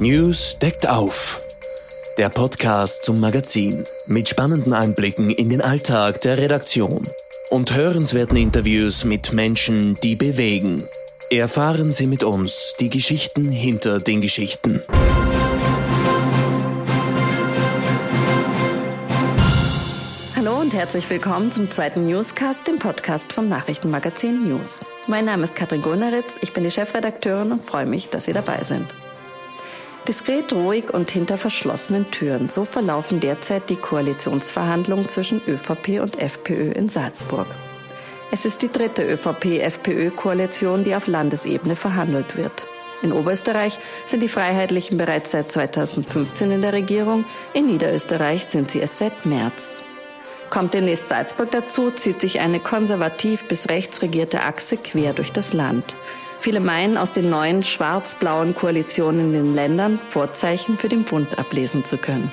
News deckt auf. Der Podcast zum Magazin mit spannenden Einblicken in den Alltag der Redaktion und hörenswerten Interviews mit Menschen, die bewegen. Erfahren Sie mit uns die Geschichten hinter den Geschichten. Hallo und herzlich willkommen zum zweiten Newscast, dem Podcast vom Nachrichtenmagazin News. Mein Name ist Katrin Gunneritz, ich bin die Chefredakteurin und freue mich, dass Sie dabei sind. Diskret, ruhig und hinter verschlossenen Türen. So verlaufen derzeit die Koalitionsverhandlungen zwischen ÖVP und FPÖ in Salzburg. Es ist die dritte ÖVP-FPÖ-Koalition, die auf Landesebene verhandelt wird. In Oberösterreich sind die Freiheitlichen bereits seit 2015 in der Regierung, in Niederösterreich sind sie es seit März. Kommt demnächst Salzburg dazu, zieht sich eine konservativ bis rechts regierte Achse quer durch das Land. Viele meinen, aus den neuen schwarz-blauen Koalitionen in den Ländern Vorzeichen für den Bund ablesen zu können.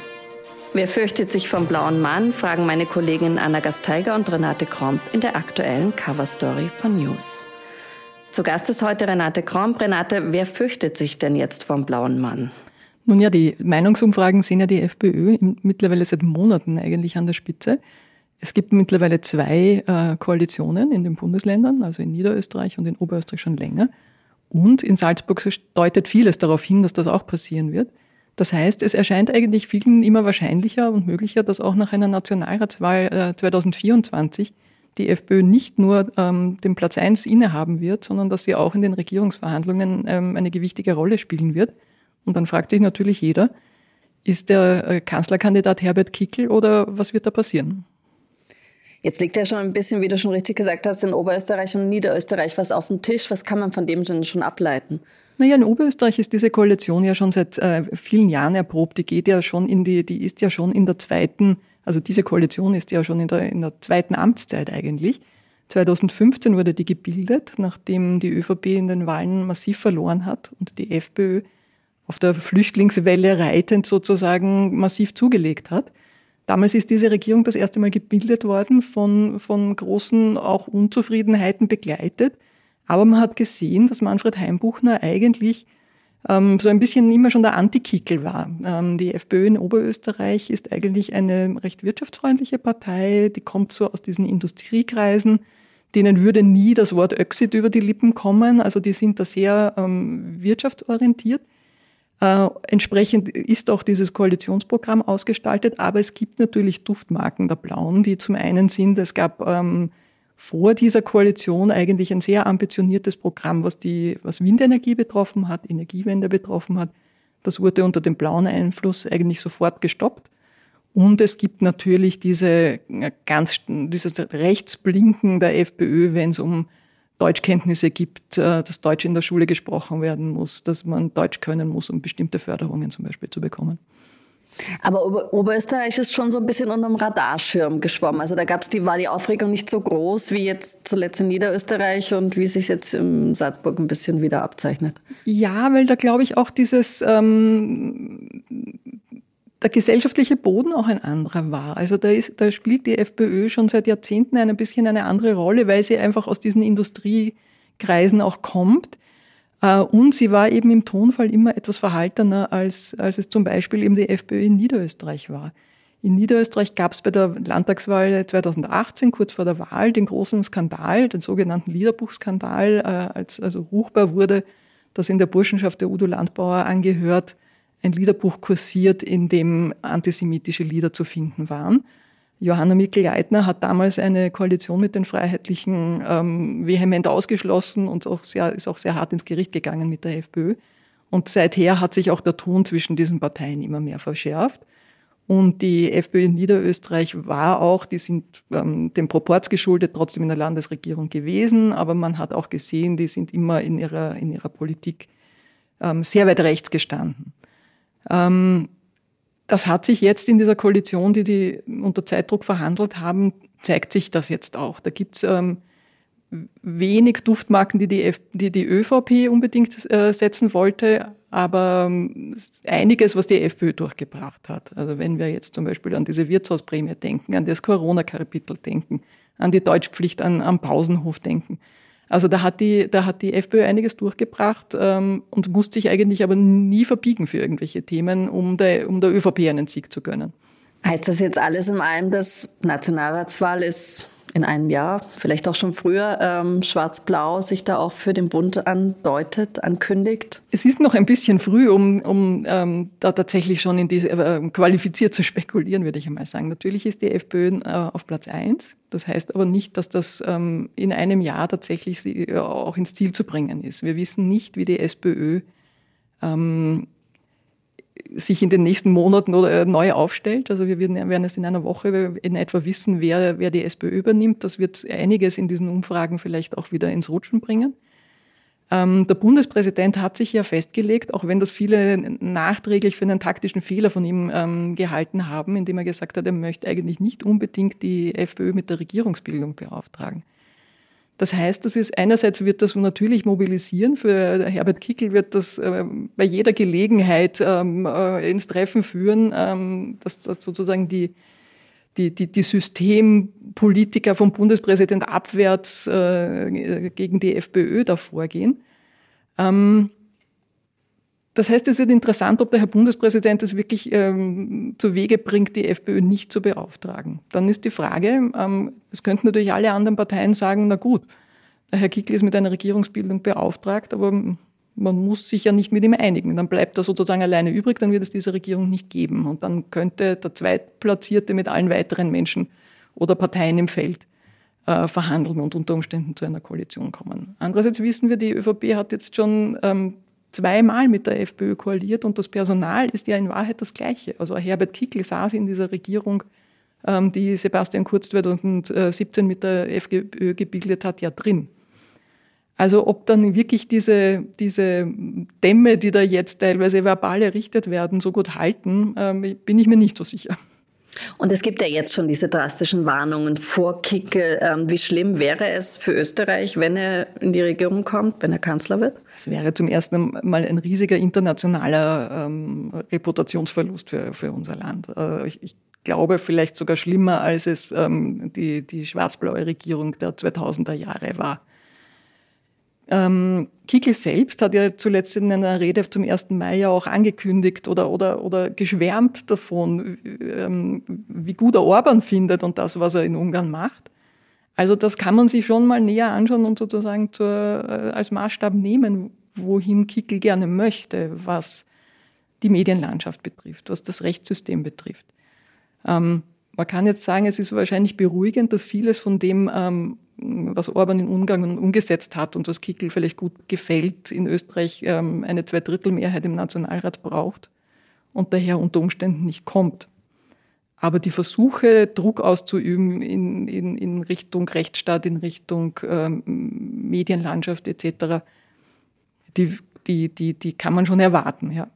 Wer fürchtet sich vom blauen Mann, fragen meine Kolleginnen Anna Gasteiger und Renate Kromp in der aktuellen Coverstory von News. Zu Gast ist heute Renate Kromp. Renate, wer fürchtet sich denn jetzt vom blauen Mann? Nun ja, die Meinungsumfragen sehen ja die FPÖ mittlerweile seit Monaten eigentlich an der Spitze. Es gibt mittlerweile zwei äh, Koalitionen in den Bundesländern, also in Niederösterreich und in Oberösterreich schon länger. Und in Salzburg deutet vieles darauf hin, dass das auch passieren wird. Das heißt, es erscheint eigentlich vielen immer wahrscheinlicher und möglicher, dass auch nach einer Nationalratswahl äh, 2024 die FPÖ nicht nur ähm, den Platz eins innehaben wird, sondern dass sie auch in den Regierungsverhandlungen ähm, eine gewichtige Rolle spielen wird. Und dann fragt sich natürlich jeder, ist der äh, Kanzlerkandidat Herbert Kickel oder was wird da passieren? Jetzt liegt ja schon ein bisschen, wie du schon richtig gesagt hast, in Oberösterreich und Niederösterreich was auf dem Tisch. Was kann man von dem denn schon ableiten? Naja, in Oberösterreich ist diese Koalition ja schon seit äh, vielen Jahren erprobt. Die geht ja schon in die, die ist ja schon in der zweiten, also diese Koalition ist ja schon in der, in der zweiten Amtszeit eigentlich. 2015 wurde die gebildet, nachdem die ÖVP in den Wahlen massiv verloren hat und die FPÖ auf der Flüchtlingswelle reitend sozusagen massiv zugelegt hat. Damals ist diese Regierung das erste Mal gebildet worden, von, von großen auch Unzufriedenheiten begleitet. Aber man hat gesehen, dass Manfred Heimbuchner eigentlich ähm, so ein bisschen immer schon der Antikickel war. Ähm, die FPÖ in Oberösterreich ist eigentlich eine recht wirtschaftsfreundliche Partei, die kommt so aus diesen Industriekreisen, denen würde nie das Wort Öxit über die Lippen kommen. Also die sind da sehr ähm, wirtschaftsorientiert. Äh, entsprechend ist auch dieses Koalitionsprogramm ausgestaltet, aber es gibt natürlich Duftmarken der Blauen, die zum einen sind, es gab ähm, vor dieser Koalition eigentlich ein sehr ambitioniertes Programm, was die, was Windenergie betroffen hat, Energiewende betroffen hat. Das wurde unter dem blauen Einfluss eigentlich sofort gestoppt. Und es gibt natürlich diese äh, ganz, dieses Rechtsblinken der FPÖ, wenn es um Deutschkenntnisse gibt, äh, dass Deutsch in der Schule gesprochen werden muss, dass man Deutsch können muss, um bestimmte Förderungen zum Beispiel zu bekommen. Aber Ober Oberösterreich ist schon so ein bisschen unter dem Radarschirm geschwommen. Also da gab's die, war die Aufregung nicht so groß wie jetzt zuletzt in Niederösterreich und wie sich jetzt in Salzburg ein bisschen wieder abzeichnet. Ja, weil da glaube ich auch dieses ähm, der gesellschaftliche Boden auch ein anderer war. Also da, ist, da spielt die FPÖ schon seit Jahrzehnten ein bisschen eine andere Rolle, weil sie einfach aus diesen Industriekreisen auch kommt. Äh, und sie war eben im Tonfall immer etwas verhaltener, als, als es zum Beispiel eben die FPÖ in Niederösterreich war. In Niederösterreich gab es bei der Landtagswahl 2018, kurz vor der Wahl, den großen Skandal, den sogenannten Liederbuchskandal, äh, als also ruchbar wurde, dass in der Burschenschaft der Udo Landbauer angehört, ein Liederbuch kursiert, in dem antisemitische Lieder zu finden waren. Johanna Mikl-Leitner hat damals eine Koalition mit den Freiheitlichen ähm, vehement ausgeschlossen und auch sehr, ist auch sehr hart ins Gericht gegangen mit der FPÖ. Und seither hat sich auch der Ton zwischen diesen Parteien immer mehr verschärft. Und die FPÖ in Niederösterreich war auch, die sind ähm, dem Proports geschuldet, trotzdem in der Landesregierung gewesen, aber man hat auch gesehen, die sind immer in ihrer, in ihrer Politik ähm, sehr weit rechts gestanden. Ähm, das hat sich jetzt in dieser Koalition, die die unter Zeitdruck verhandelt haben, zeigt sich das jetzt auch. Da gibt's ähm, wenig Duftmarken, die die, F die, die ÖVP unbedingt äh, setzen wollte, aber ähm, einiges, was die FPÖ durchgebracht hat. Also wenn wir jetzt zum Beispiel an diese Wirtshausprämie denken, an das Corona-Kapitel denken, an die Deutschpflicht an, am Pausenhof denken. Also da hat die, da hat die FPÖ einiges durchgebracht ähm, und musste sich eigentlich aber nie verbiegen für irgendwelche Themen, um der, um der ÖVP einen Sieg zu gönnen. Heißt das jetzt alles in allem, dass Nationalratswahl ist in einem Jahr, vielleicht auch schon früher, ähm, Schwarz-Blau sich da auch für den Bund andeutet, ankündigt? Es ist noch ein bisschen früh, um, um ähm, da tatsächlich schon in diese, äh, qualifiziert zu spekulieren, würde ich einmal sagen. Natürlich ist die FPÖ äh, auf Platz eins. Das heißt aber nicht, dass das ähm, in einem Jahr tatsächlich sie, äh, auch ins Ziel zu bringen ist. Wir wissen nicht, wie die SPÖ ähm, sich in den nächsten Monaten oder äh, neu aufstellt. Also wir werden es in einer Woche in etwa wissen, wer, wer die SPÖ übernimmt. Das wird einiges in diesen Umfragen vielleicht auch wieder ins Rutschen bringen. Ähm, der Bundespräsident hat sich ja festgelegt, auch wenn das viele nachträglich für einen taktischen Fehler von ihm ähm, gehalten haben, indem er gesagt hat, er möchte eigentlich nicht unbedingt die FPÖ mit der Regierungsbildung beauftragen. Das heißt, dass wir es einerseits wird das natürlich mobilisieren. Für Herbert Kickel wird das äh, bei jeder Gelegenheit ähm, äh, ins Treffen führen, ähm, dass, dass sozusagen die, die, die, die Systempolitiker vom Bundespräsident abwärts äh, gegen die FPÖ da vorgehen. Ähm, das heißt, es wird interessant, ob der Herr Bundespräsident es wirklich ähm, zu Wege bringt, die FPÖ nicht zu beauftragen. Dann ist die Frage, ähm, es könnten natürlich alle anderen Parteien sagen, na gut, der Herr Kickl ist mit einer Regierungsbildung beauftragt, aber man muss sich ja nicht mit ihm einigen. Dann bleibt er sozusagen alleine übrig, dann wird es diese Regierung nicht geben. Und dann könnte der Zweitplatzierte mit allen weiteren Menschen oder Parteien im Feld äh, verhandeln und unter Umständen zu einer Koalition kommen. Andererseits wissen wir, die ÖVP hat jetzt schon ähm, zweimal mit der FPÖ koaliert und das Personal ist ja in Wahrheit das gleiche. Also Herbert Kickl saß in dieser Regierung, ähm, die Sebastian Kurz 2017 mit der FPÖ gebildet hat, ja drin. Also ob dann wirklich diese, diese Dämme, die da jetzt teilweise verbal errichtet werden, so gut halten, ähm, bin ich mir nicht so sicher. Und es gibt ja jetzt schon diese drastischen Warnungen vor Kickel. Ähm, wie schlimm wäre es für Österreich, wenn er in die Regierung kommt, wenn er Kanzler wird? Es wäre zum ersten Mal ein riesiger internationaler ähm, Reputationsverlust für, für unser Land. Äh, ich, ich, glaube vielleicht sogar schlimmer, als es ähm, die, die schwarz-blaue Regierung der 2000er Jahre war. Ähm, Kickl selbst hat ja zuletzt in einer Rede zum 1. Mai ja auch angekündigt oder, oder, oder geschwärmt davon, ähm, wie gut er Orban findet und das, was er in Ungarn macht. Also das kann man sich schon mal näher anschauen und sozusagen zur, äh, als Maßstab nehmen, wohin Kickl gerne möchte, was die Medienlandschaft betrifft, was das Rechtssystem betrifft. Ähm, man kann jetzt sagen, es ist wahrscheinlich beruhigend, dass vieles von dem ähm, was Orban in Ungarn umgesetzt hat und was Kickl vielleicht gut gefällt, in Österreich ähm, eine Zweidrittelmehrheit im Nationalrat braucht und daher unter Umständen nicht kommt. Aber die Versuche, Druck auszuüben in, in, in Richtung Rechtsstaat, in Richtung ähm, Medienlandschaft etc., die, die, die, die kann man schon erwarten, ja.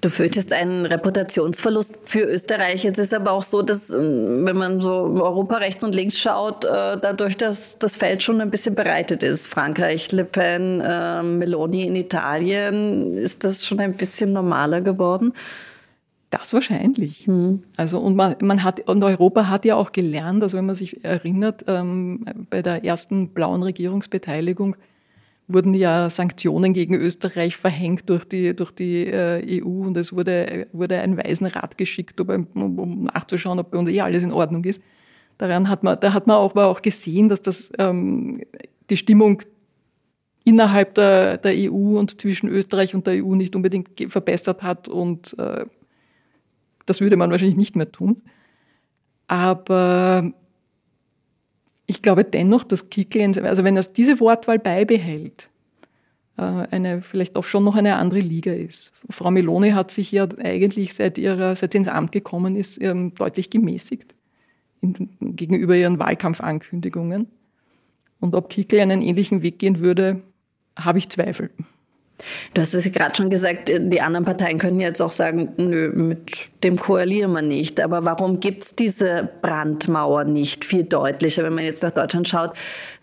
Du fürchtest einen Reputationsverlust für Österreich. Jetzt ist aber auch so, dass, ähm, wenn man so Europa rechts und links schaut, äh, dadurch, dass das Feld schon ein bisschen bereitet ist. Frankreich, Le Pen, äh, Meloni in Italien, ist das schon ein bisschen normaler geworden? Das wahrscheinlich. Hm. Also und man, man hat und Europa hat ja auch gelernt, also wenn man sich erinnert, ähm, bei der ersten blauen Regierungsbeteiligung wurden ja Sanktionen gegen Österreich verhängt durch die, durch die äh, EU und es wurde, wurde ein Waisenrat geschickt, um, um nachzuschauen, ob bei uns eh alles in Ordnung ist. Daran hat man, da hat man auch, aber auch gesehen, dass das ähm, die Stimmung innerhalb der, der EU und zwischen Österreich und der EU nicht unbedingt verbessert hat und äh, das würde man wahrscheinlich nicht mehr tun. Aber ich glaube dennoch, dass Kickl, also wenn er diese Wortwahl beibehält, äh, eine, vielleicht auch schon noch eine andere Liga ist. Frau Meloni hat sich ja eigentlich seit ihrer, seit sie ins Amt gekommen ist, ähm, deutlich gemäßigt in, gegenüber ihren Wahlkampfankündigungen. Und ob Kickl einen ähnlichen Weg gehen würde, habe ich Zweifel. Du hast es ja gerade schon gesagt, die anderen Parteien können jetzt auch sagen, nö, mit dem koalieren wir nicht. Aber warum gibt's diese Brandmauer nicht viel deutlicher? Wenn man jetzt nach Deutschland schaut,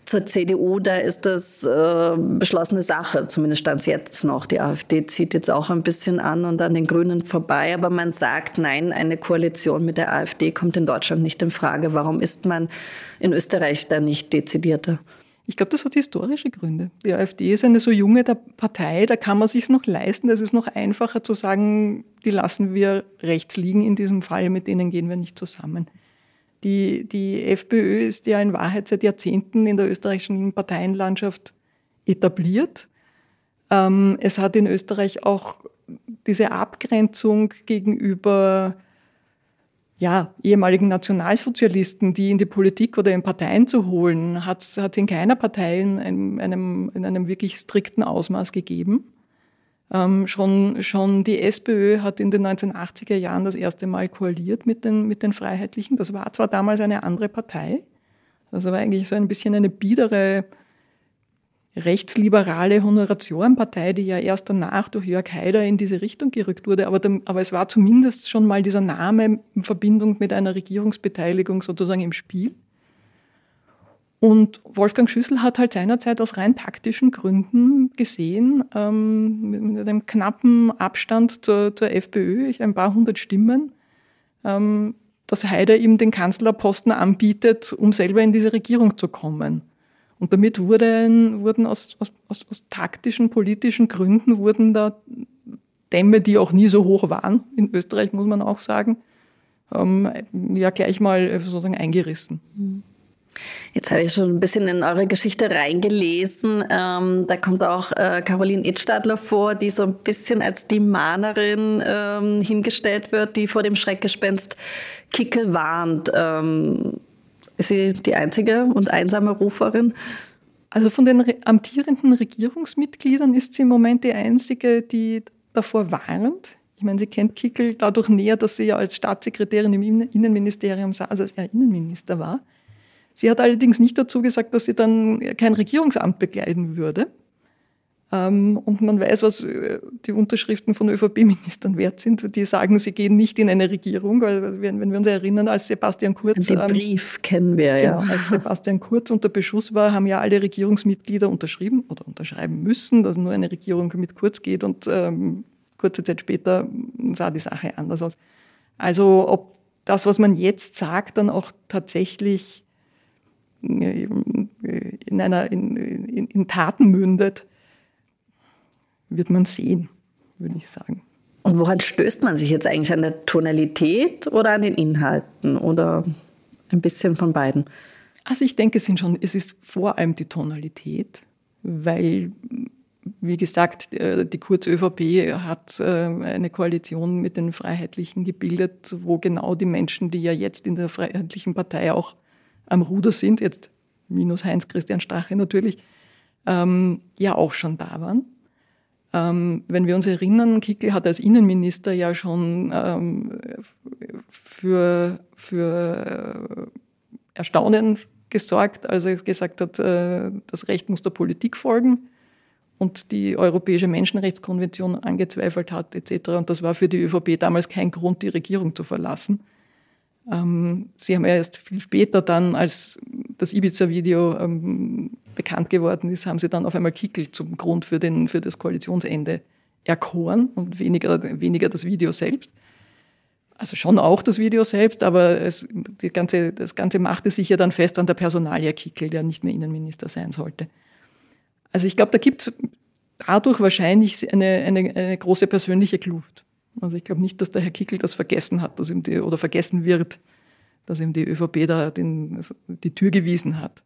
zur CDU, da ist das äh, beschlossene Sache, zumindest stand es jetzt noch. Die AfD zieht jetzt auch ein bisschen an und an den Grünen vorbei. Aber man sagt, nein, eine Koalition mit der AfD kommt in Deutschland nicht in Frage. Warum ist man in Österreich da nicht dezidierter? Ich glaube, das hat historische Gründe. Die AfD ist eine so junge Partei, da kann man sich noch leisten. Es ist noch einfacher zu sagen, die lassen wir rechts liegen in diesem Fall, mit denen gehen wir nicht zusammen. Die, die FPÖ ist ja in Wahrheit seit Jahrzehnten in der österreichischen Parteienlandschaft etabliert. Ähm, es hat in Österreich auch diese Abgrenzung gegenüber ja, ehemaligen Nationalsozialisten, die in die Politik oder in Parteien zu holen, hat es in keiner Partei in einem, in einem wirklich strikten Ausmaß gegeben. Ähm, schon, schon die SPÖ hat in den 1980er Jahren das erste Mal koaliert mit den, mit den Freiheitlichen. Das war zwar damals eine andere Partei, das war eigentlich so ein bisschen eine biedere rechtsliberale Honoratiorenpartei, die ja erst danach durch Jörg Haider in diese Richtung gerückt wurde. Aber, aber es war zumindest schon mal dieser Name in Verbindung mit einer Regierungsbeteiligung sozusagen im Spiel. Und Wolfgang Schüssel hat halt seinerzeit aus rein taktischen Gründen gesehen, ähm, mit einem knappen Abstand zur, zur FPÖ, ein paar hundert Stimmen, ähm, dass Haider ihm den Kanzlerposten anbietet, um selber in diese Regierung zu kommen. Und damit wurden, wurden aus, aus, aus, aus taktischen, politischen Gründen wurden da Dämme, die auch nie so hoch waren, in Österreich muss man auch sagen, ähm, ja gleich mal sozusagen eingerissen. Jetzt habe ich schon ein bisschen in eure Geschichte reingelesen. Ähm, da kommt auch äh, Caroline Edstadler vor, die so ein bisschen als die Mahnerin ähm, hingestellt wird, die vor dem Schreckgespenst Kickel warnt. Ähm, ist sie die einzige und einsame Ruferin? Also von den amtierenden Regierungsmitgliedern ist sie im Moment die einzige, die davor warnt. Ich meine, sie kennt Kickel dadurch näher, dass sie ja als Staatssekretärin im Innenministerium saß, also als er Innenminister war. Sie hat allerdings nicht dazu gesagt, dass sie dann kein Regierungsamt begleiten würde. Ähm, und man weiß, was äh, die Unterschriften von ÖVP-Ministern wert sind. Die sagen, sie gehen nicht in eine Regierung, weil wenn wir uns erinnern, als Sebastian Kurz... Den ähm, Brief kennen wir, genau, ja. Als Sebastian Kurz unter Beschuss war, haben ja alle Regierungsmitglieder unterschrieben oder unterschreiben müssen, dass nur eine Regierung mit Kurz geht und ähm, kurze Zeit später sah die Sache anders aus. Also ob das, was man jetzt sagt, dann auch tatsächlich äh, in, einer, in, in, in Taten mündet, wird man sehen, würde ich sagen. Und woran stößt man sich jetzt eigentlich an der Tonalität oder an den Inhalten oder ein bisschen von beiden? Also ich denke, es, sind schon, es ist vor allem die Tonalität, weil, wie gesagt, äh, die Kurz-ÖVP hat äh, eine Koalition mit den Freiheitlichen gebildet, wo genau die Menschen, die ja jetzt in der Freiheitlichen Partei auch am Ruder sind, jetzt minus Heinz-Christian Strache natürlich, ähm, ja auch schon da waren. Ähm, wenn wir uns erinnern, Kickel hat als Innenminister ja schon ähm, für, für Erstaunen gesorgt, als er gesagt hat, äh, das Recht muss der Politik folgen und die Europäische Menschenrechtskonvention angezweifelt hat etc. Und das war für die ÖVP damals kein Grund, die Regierung zu verlassen. Ähm, sie haben erst viel später dann, als das Ibiza-Video ähm, bekannt geworden ist, haben sie dann auf einmal Kickel zum Grund für, den, für das Koalitionsende erkoren und weniger, weniger das Video selbst. Also schon auch das Video selbst, aber es, die ganze, das Ganze machte sich ja dann fest an der Personalia Kickel, der nicht mehr Innenminister sein sollte. Also ich glaube, da gibt es dadurch wahrscheinlich eine, eine, eine große persönliche Kluft. Also ich glaube nicht, dass der Herr Kickel das vergessen hat, dass ihm die, oder vergessen wird, dass ihm die ÖVP da den, also die Tür gewiesen hat.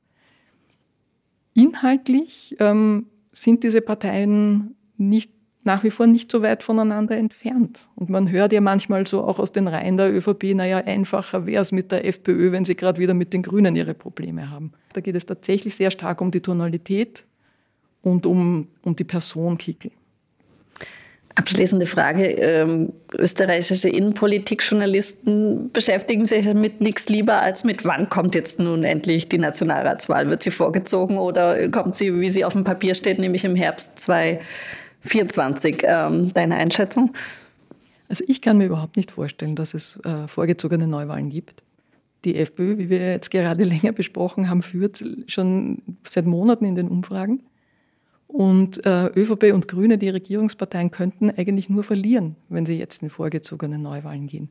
Inhaltlich ähm, sind diese Parteien nicht nach wie vor nicht so weit voneinander entfernt. Und man hört ja manchmal so auch aus den Reihen der ÖVP, naja, einfacher wäre es mit der FPÖ, wenn sie gerade wieder mit den Grünen ihre Probleme haben. Da geht es tatsächlich sehr stark um die Tonalität und um, um die Person Kickel. Abschließende Frage. Ähm, österreichische Innenpolitikjournalisten beschäftigen sich damit nichts lieber als mit, wann kommt jetzt nun endlich die Nationalratswahl? Wird sie vorgezogen oder kommt sie, wie sie auf dem Papier steht, nämlich im Herbst 2024? Ähm, deine Einschätzung? Also ich kann mir überhaupt nicht vorstellen, dass es äh, vorgezogene Neuwahlen gibt. Die FPÖ, wie wir jetzt gerade länger besprochen haben, führt schon seit Monaten in den Umfragen. Und äh, ÖVP und Grüne, die Regierungsparteien, könnten eigentlich nur verlieren, wenn sie jetzt in vorgezogene Neuwahlen gehen.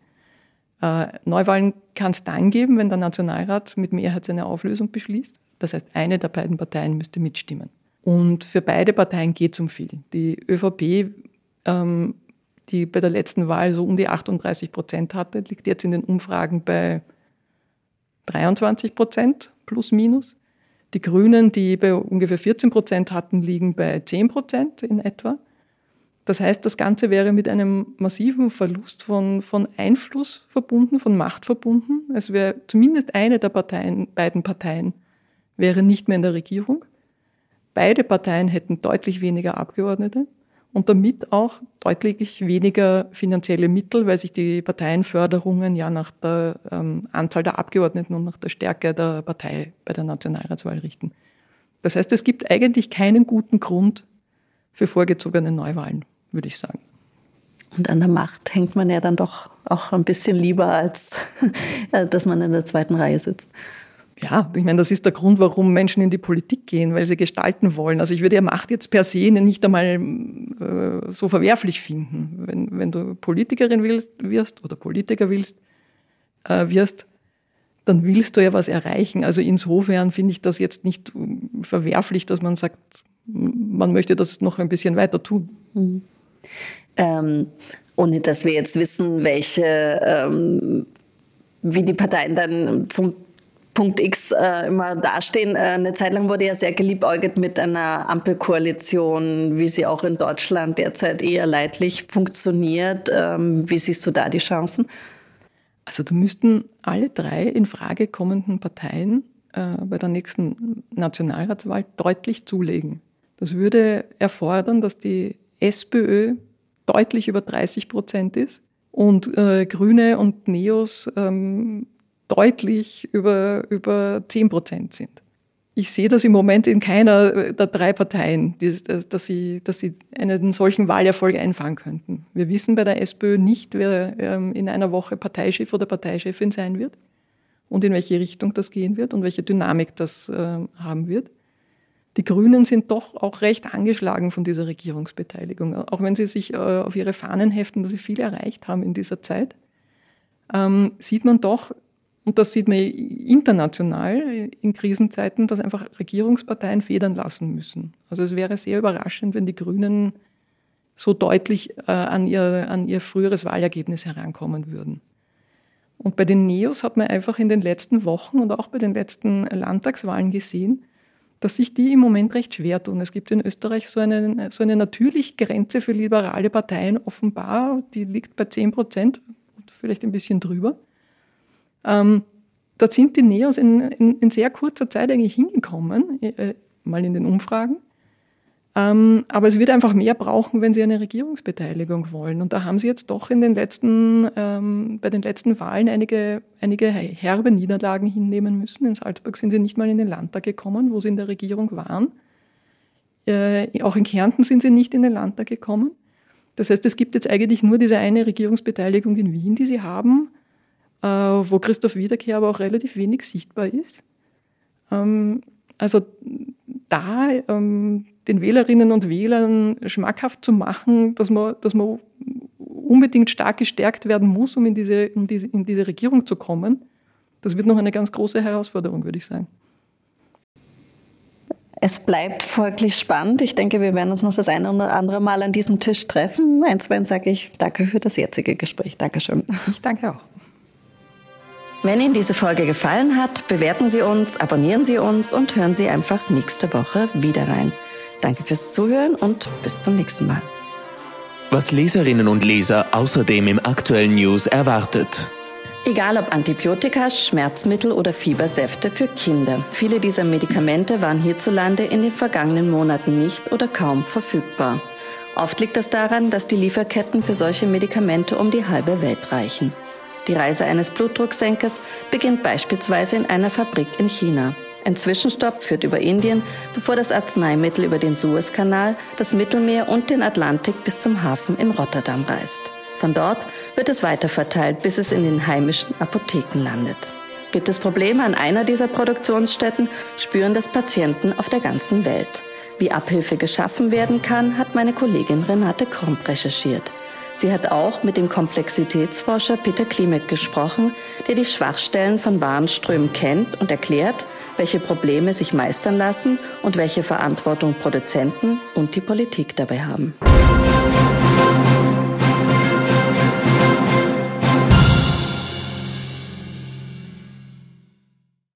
Äh, Neuwahlen kann es dann geben, wenn der Nationalrat mit Mehrheit seine Auflösung beschließt. Das heißt, eine der beiden Parteien müsste mitstimmen. Und für beide Parteien geht es um viel. Die ÖVP, ähm, die bei der letzten Wahl so um die 38 Prozent hatte, liegt jetzt in den Umfragen bei 23 Prozent plus minus. Die Grünen, die bei ungefähr 14 Prozent hatten, liegen bei 10 Prozent in etwa. Das heißt, das Ganze wäre mit einem massiven Verlust von, von Einfluss verbunden, von Macht verbunden. Es wäre zumindest eine der Parteien, beiden Parteien wäre nicht mehr in der Regierung. Beide Parteien hätten deutlich weniger Abgeordnete und damit auch deutlich weniger finanzielle Mittel, weil sich die Parteienförderungen ja nach der ähm, Anzahl der Abgeordneten und nach der Stärke der Partei bei der Nationalratswahl richten. Das heißt, es gibt eigentlich keinen guten Grund für vorgezogene Neuwahlen, würde ich sagen. Und an der Macht hängt man ja dann doch auch ein bisschen lieber, als dass man in der zweiten Reihe sitzt. Ja, ich meine, das ist der Grund, warum Menschen in die Politik gehen, weil sie gestalten wollen. Also ich würde ja Macht jetzt per se nicht einmal äh, so verwerflich finden. Wenn, wenn du Politikerin willst, wirst oder Politiker willst, äh, wirst, dann willst du ja was erreichen. Also insofern finde ich das jetzt nicht verwerflich, dass man sagt, man möchte das noch ein bisschen weiter tun. Mhm. Ähm, ohne dass wir jetzt wissen, welche, ähm, wie die Parteien dann zum Punkt X äh, immer dastehen. Äh, eine Zeit lang wurde ja sehr geliebäugelt mit einer Ampelkoalition, wie sie auch in Deutschland derzeit eher leidlich funktioniert. Ähm, wie siehst du da die Chancen? Also da müssten alle drei in Frage kommenden Parteien äh, bei der nächsten Nationalratswahl deutlich zulegen. Das würde erfordern, dass die SPÖ deutlich über 30 Prozent ist und äh, Grüne und Neos ähm, deutlich über, über 10 Prozent sind. Ich sehe das im Moment in keiner der drei Parteien, dass sie, dass sie einen solchen Wahlerfolg einfahren könnten. Wir wissen bei der SPÖ nicht, wer ähm, in einer Woche Parteichef oder Parteichefin sein wird und in welche Richtung das gehen wird und welche Dynamik das ähm, haben wird. Die Grünen sind doch auch recht angeschlagen von dieser Regierungsbeteiligung, auch wenn sie sich äh, auf ihre Fahnen heften, dass sie viel erreicht haben in dieser Zeit. Ähm, sieht man doch, und das sieht man international in Krisenzeiten, dass einfach Regierungsparteien federn lassen müssen. Also es wäre sehr überraschend, wenn die Grünen so deutlich äh, an, ihr, an ihr früheres Wahlergebnis herankommen würden. Und bei den Neos hat man einfach in den letzten Wochen und auch bei den letzten Landtagswahlen gesehen, dass sich die im Moment recht schwer tun. Es gibt in Österreich so eine, so eine natürliche Grenze für liberale Parteien offenbar, die liegt bei 10 Prozent, vielleicht ein bisschen drüber. Ähm, dort sind die Neos in, in, in, sehr kurzer Zeit eigentlich hingekommen, äh, mal in den Umfragen. Ähm, aber es wird einfach mehr brauchen, wenn sie eine Regierungsbeteiligung wollen. Und da haben sie jetzt doch in den letzten, ähm, bei den letzten Wahlen einige, einige herbe Niederlagen hinnehmen müssen. In Salzburg sind sie nicht mal in den Landtag gekommen, wo sie in der Regierung waren. Äh, auch in Kärnten sind sie nicht in den Landtag gekommen. Das heißt, es gibt jetzt eigentlich nur diese eine Regierungsbeteiligung in Wien, die sie haben. Äh, wo Christoph Wiederkehr aber auch relativ wenig sichtbar ist. Ähm, also da ähm, den Wählerinnen und Wählern schmackhaft zu machen, dass man, dass man unbedingt stark gestärkt werden muss, um in diese, um diese, in diese Regierung zu kommen, das wird noch eine ganz große Herausforderung, würde ich sagen. Es bleibt folglich spannend. Ich denke, wir werden uns noch das eine oder andere Mal an diesem Tisch treffen. Einsweilen sage ich danke für das jetzige Gespräch. Dankeschön. Ich danke auch. Wenn Ihnen diese Folge gefallen hat, bewerten Sie uns, abonnieren Sie uns und hören Sie einfach nächste Woche wieder rein. Danke fürs Zuhören und bis zum nächsten Mal. Was Leserinnen und Leser außerdem im aktuellen News erwartet. Egal ob Antibiotika, Schmerzmittel oder Fiebersäfte für Kinder. Viele dieser Medikamente waren hierzulande in den vergangenen Monaten nicht oder kaum verfügbar. Oft liegt das daran, dass die Lieferketten für solche Medikamente um die halbe Welt reichen. Die Reise eines Blutdrucksenkers beginnt beispielsweise in einer Fabrik in China. Ein Zwischenstopp führt über Indien, bevor das Arzneimittel über den Suezkanal, das Mittelmeer und den Atlantik bis zum Hafen in Rotterdam reist. Von dort wird es weiterverteilt, bis es in den heimischen Apotheken landet. Gibt es Probleme an einer dieser Produktionsstätten, spüren das Patienten auf der ganzen Welt. Wie Abhilfe geschaffen werden kann, hat meine Kollegin Renate Kromp recherchiert. Sie hat auch mit dem Komplexitätsforscher Peter Klimek gesprochen, der die Schwachstellen von Warenströmen kennt und erklärt, welche Probleme sich meistern lassen und welche Verantwortung Produzenten und die Politik dabei haben.